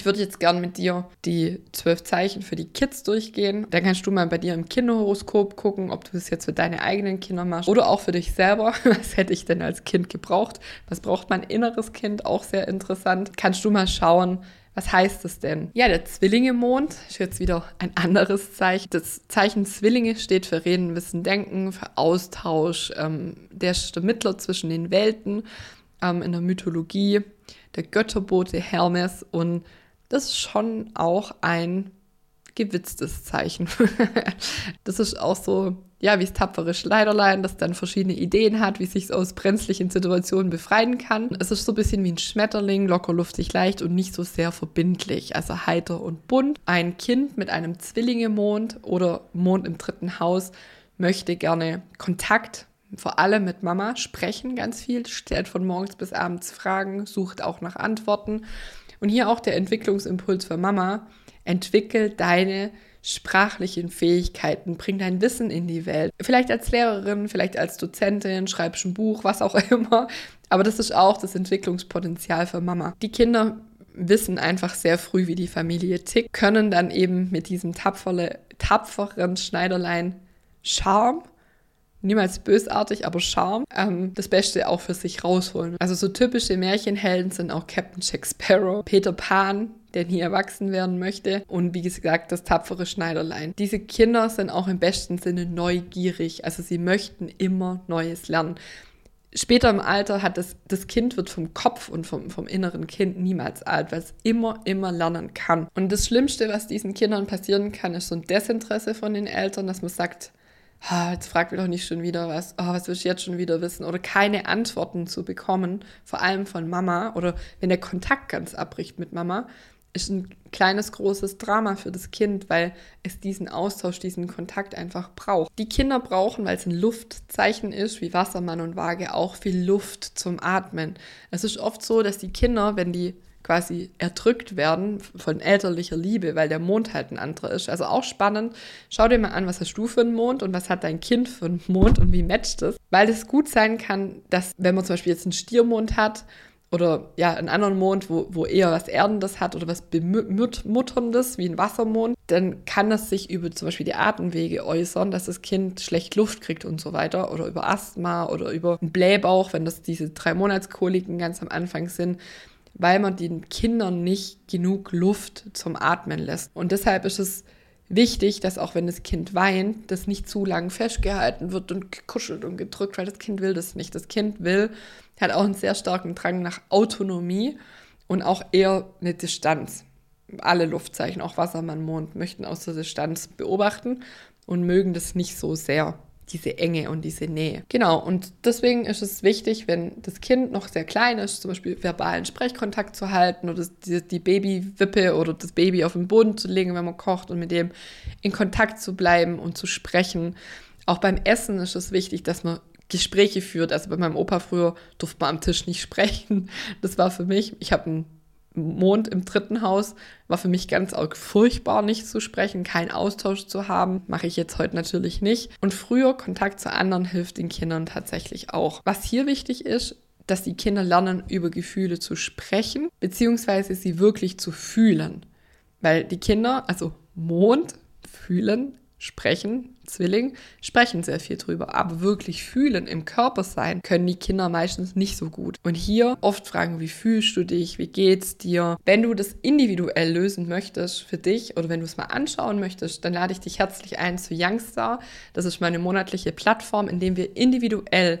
Ich würde jetzt gern mit dir die zwölf Zeichen für die Kids durchgehen. Dann kannst du mal bei dir im Kinderhoroskop gucken, ob du das jetzt für deine eigenen Kinder machst oder auch für dich selber. Was hätte ich denn als Kind gebraucht? Was braucht mein inneres Kind? Auch sehr interessant. Kannst du mal schauen, was heißt das denn? Ja, der Zwillinge-Mond ist jetzt wieder ein anderes Zeichen. Das Zeichen Zwillinge steht für Reden, Wissen, Denken, für Austausch. Ähm, der ist der Mittler zwischen den Welten ähm, in der Mythologie, der Götterbote Hermes. Und das ist schon auch ein gewitztes Zeichen. das ist auch so ja, wie es tapfere Schneiderlein, das dann verschiedene Ideen hat, wie es sich aus brenzlichen Situationen befreien kann. Es ist so ein bisschen wie ein Schmetterling, locker, luftig, leicht und nicht so sehr verbindlich, also heiter und bunt. Ein Kind mit einem Zwillinge-Mond oder Mond im dritten Haus möchte gerne Kontakt vor allem mit Mama sprechen ganz viel, stellt von morgens bis abends Fragen, sucht auch nach Antworten. Und hier auch der Entwicklungsimpuls für Mama, entwickel deine sprachlichen Fähigkeiten, bring dein Wissen in die Welt. Vielleicht als Lehrerin, vielleicht als Dozentin, schreibst ein Buch, was auch immer. Aber das ist auch das Entwicklungspotenzial für Mama. Die Kinder wissen einfach sehr früh, wie die Familie tickt, können dann eben mit diesem tapfere, tapferen Schneiderlein Charme niemals bösartig, aber Charme, ähm, das Beste auch für sich rausholen. Also so typische Märchenhelden sind auch Captain Jack Sparrow, Peter Pan, der nie erwachsen werden möchte und wie gesagt das tapfere Schneiderlein. Diese Kinder sind auch im besten Sinne neugierig, also sie möchten immer Neues lernen. Später im Alter hat das, das Kind wird vom Kopf und vom, vom inneren Kind niemals alt, weil es immer, immer lernen kann. Und das Schlimmste, was diesen Kindern passieren kann, ist so ein Desinteresse von den Eltern, dass man sagt, jetzt frag mich doch nicht schon wieder was, oh, was will ich jetzt schon wieder wissen? Oder keine Antworten zu bekommen, vor allem von Mama oder wenn der Kontakt ganz abbricht mit Mama, ist ein kleines, großes Drama für das Kind, weil es diesen Austausch, diesen Kontakt einfach braucht. Die Kinder brauchen, weil es ein Luftzeichen ist, wie Wassermann und Waage, auch viel Luft zum Atmen. Es ist oft so, dass die Kinder, wenn die quasi erdrückt werden von elterlicher Liebe, weil der Mond halt ein anderer ist. Also auch spannend. Schau dir mal an, was hast du für einen Mond und was hat dein Kind für einen Mond und wie matcht es. Weil es gut sein kann, dass wenn man zum Beispiel jetzt einen Stiermond hat oder ja, einen anderen Mond, wo, wo eher was Erdendes hat oder was Bemutterndes, wie ein Wassermond, dann kann das sich über zum Beispiel die Atemwege äußern, dass das Kind schlecht Luft kriegt und so weiter oder über Asthma oder über einen Blähbauch, wenn das diese drei Monatskoliken ganz am Anfang sind weil man den Kindern nicht genug Luft zum Atmen lässt. Und deshalb ist es wichtig, dass auch wenn das Kind weint, das nicht zu lang festgehalten wird und gekuschelt und gedrückt, weil das Kind will das nicht. Das Kind will, hat auch einen sehr starken Drang nach Autonomie und auch eher eine Distanz. Alle Luftzeichen, auch Wassermann, Mond, möchten aus der Distanz beobachten und mögen das nicht so sehr diese Enge und diese Nähe. Genau, und deswegen ist es wichtig, wenn das Kind noch sehr klein ist, zum Beispiel verbalen Sprechkontakt zu halten oder die, die Babywippe oder das Baby auf den Boden zu legen, wenn man kocht und mit dem in Kontakt zu bleiben und zu sprechen. Auch beim Essen ist es wichtig, dass man Gespräche führt. Also bei meinem Opa früher durfte man am Tisch nicht sprechen. Das war für mich, ich habe einen Mond im dritten Haus war für mich ganz auch furchtbar, nicht zu sprechen, keinen Austausch zu haben. Mache ich jetzt heute natürlich nicht. Und früher Kontakt zu anderen hilft den Kindern tatsächlich auch. Was hier wichtig ist, dass die Kinder lernen, über Gefühle zu sprechen, beziehungsweise sie wirklich zu fühlen. Weil die Kinder, also Mond, fühlen, sprechen, Zwilling, sprechen sehr viel drüber. Aber wirklich fühlen, im Körper sein, können die Kinder meistens nicht so gut. Und hier oft fragen, wie fühlst du dich, wie geht's dir? Wenn du das individuell lösen möchtest für dich oder wenn du es mal anschauen möchtest, dann lade ich dich herzlich ein zu Youngstar. Das ist meine monatliche Plattform, in dem wir individuell